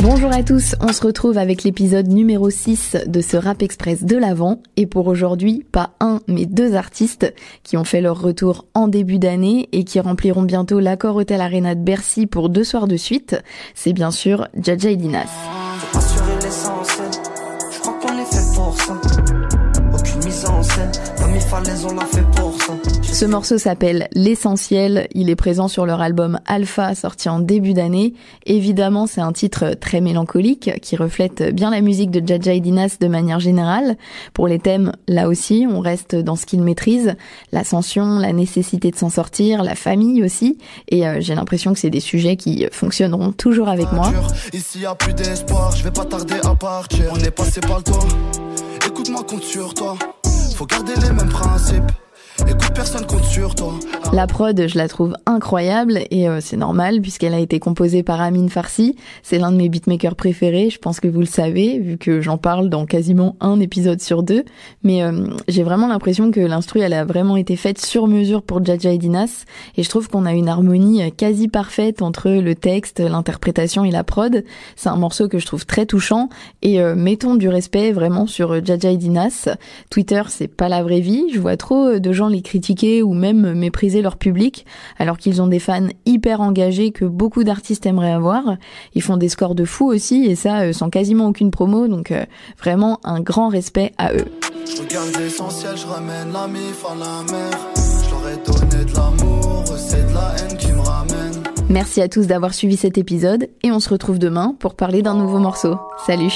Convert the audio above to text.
Bonjour à tous, on se retrouve avec l'épisode numéro 6 de ce Rap Express de l'Avent. Et pour aujourd'hui, pas un, mais deux artistes qui ont fait leur retour en début d'année et qui rempliront bientôt l'accord Hotel Arena de Bercy pour deux soirs de suite. C'est bien sûr Jaja et Dinas. Ce morceau s'appelle L'essentiel. Il est présent sur leur album Alpha sorti en début d'année. Évidemment, c'est un titre très mélancolique qui reflète bien la musique de Jaja et Dinas de manière générale. Pour les thèmes, là aussi, on reste dans ce qu'ils maîtrisent. L'ascension, la nécessité de s'en sortir, la famille aussi. Et euh, j'ai l'impression que c'est des sujets qui fonctionneront toujours avec moi. La prod, je la trouve incroyable et euh, c'est normal puisqu'elle a été composée par Amin Farsi. C'est l'un de mes beatmakers préférés, je pense que vous le savez vu que j'en parle dans quasiment un épisode sur deux. Mais euh, j'ai vraiment l'impression que l'instru, elle a vraiment été faite sur mesure pour Jaja et Dinas et je trouve qu'on a une harmonie quasi parfaite entre le texte, l'interprétation et la prod. C'est un morceau que je trouve très touchant et euh, mettons du respect vraiment sur Jaja et Dinas. Twitter, c'est pas la vraie vie. Je vois trop de gens les critiquer ou même mépriser leur public, alors qu'ils ont des fans hyper engagés que beaucoup d'artistes aimeraient avoir. Ils font des scores de fou aussi, et ça euh, sans quasiment aucune promo, donc euh, vraiment un grand respect à eux. Merci à tous d'avoir suivi cet épisode et on se retrouve demain pour parler d'un nouveau morceau. Salut